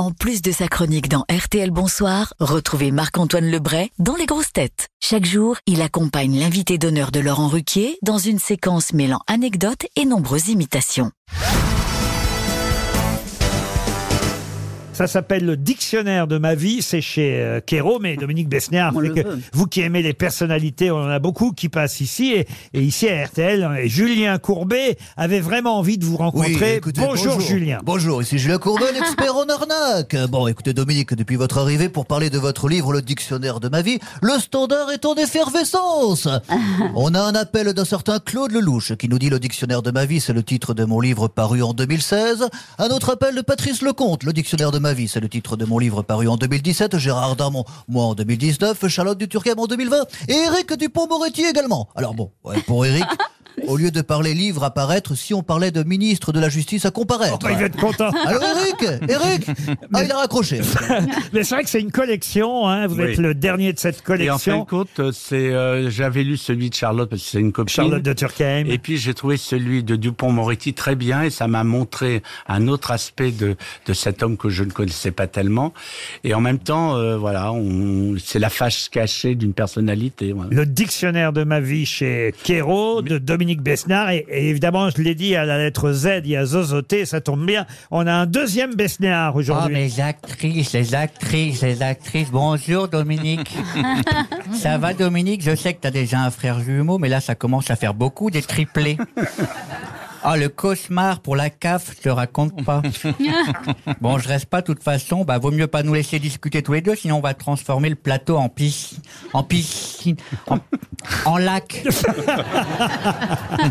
En plus de sa chronique dans RTL Bonsoir, retrouvez Marc-Antoine Lebray dans Les Grosses Têtes. Chaque jour, il accompagne l'invité d'honneur de Laurent Ruquier dans une séquence mêlant anecdotes et nombreuses imitations. Ça s'appelle le dictionnaire de ma vie, c'est chez euh, mais Dominique Besniard, On c'est le que veut. vous qui aimez les personnalités, on en a beaucoup qui passent ici, et, et ici à RTL, et Julien Courbet avait vraiment envie de vous rencontrer. écoutez, bonjour, Julien. Bonjour, ici Julien Courbet, l'expert en arnaque. Bon, écoutez Dominique, depuis votre arrivée pour parler de votre livre Le Dictionnaire de ma vie, le standard est en effervescence. On a un appel d'un certain Claude Lelouch qui nous dit Le Dictionnaire de ma vie, c'est le titre de mon livre paru en 2016. Un autre appel de Patrice Lecomte, Le Dictionnaire de ma c'est le titre de mon livre paru en 2017. Gérard Darmon, moi en 2019. Charlotte Duturquem en 2020. Et Eric Dupont-Moretti également. Alors bon, pour Eric... Au lieu de parler livre à paraître, si on parlait de ministre de la Justice à comparaître. Oh, bah, il va être content. Allô Eric? Eric? Ah, il a raccroché. Mais c'est vrai que c'est une collection, hein, vous Oui. êtes le dernier de cette Et en fin de collection. compte, c'est euh, j'avais lu celui de Charlotte parce que c'est une copine. Charlotte de Turckheim. Et puis j'ai trouvé celui de Dupont-Moretti très bien et ça m'a montré un autre aspect de, de cet homme que je ne connaissais pas tellement. Et en même temps, euh, voilà, on, c'est la face cachée d'une personnalité. voilà. Le dictionnaire de ma vie chez Kero, de Dominique Besnard. Et, et évidemment, je l'ai dit, à la lettre Z, il y a Zozoté, ça tombe bien. On a un deuxième Besnard Oh, aujourd'hui. mes actrices, les actrices, les actrices. Bonjour, Dominique. ça va, Dominique? Je sais que t'as déjà un frère jumeau, mais là, ça commence à faire beaucoup des triplés. Ah, le cauchemar pour la CAF, je te raconte pas. Bon, je reste pas, de toute façon. Bah, vaut mieux pas nous laisser discuter tous les deux, sinon on va transformer le plateau en piscine. En piscine. En, en lac.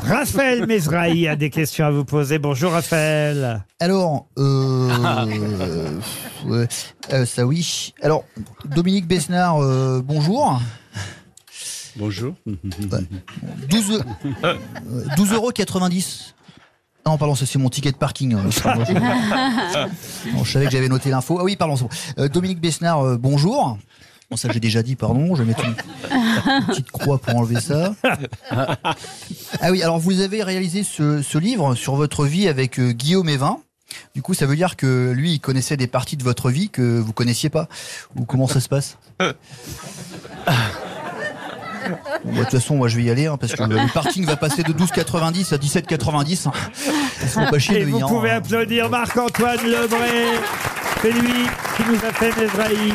Raphaël Mesrahi a des questions à vous poser. Bonjour Raphaël. Alors, euh, ouais, euh, ça oui. Alors, Dominique Besnard, euh, bonjour. Bonjour. 12, euh, 12 euros 90. Non, pardon, ça, c'est mon ticket de parking. Non, je savais que j'avais noté l'info. Ah oui, pardon. c'est bon. Euh, Dominique Besnard, euh, bonjour. Bon, ça j'ai déjà dit, pardon. Je vais mettre une, une petite croix pour enlever ça. Ah oui, alors vous avez réalisé ce, ce livre sur votre vie avec euh, Guillaume Evin. Du coup, ça veut dire que lui, il connaissait des parties de votre vie que vous connaissiez pas. Ou comment ça se passe? Bon, bah, de toute façon, moi je vais y aller hein, parce que le parking va passer de 12,90 à 17,90. hein. Ils sont pas chier Et vous venir, pouvez hein. applaudir Marc-Antoine Lebré. C'est lui qui nous a fait Mesrahi.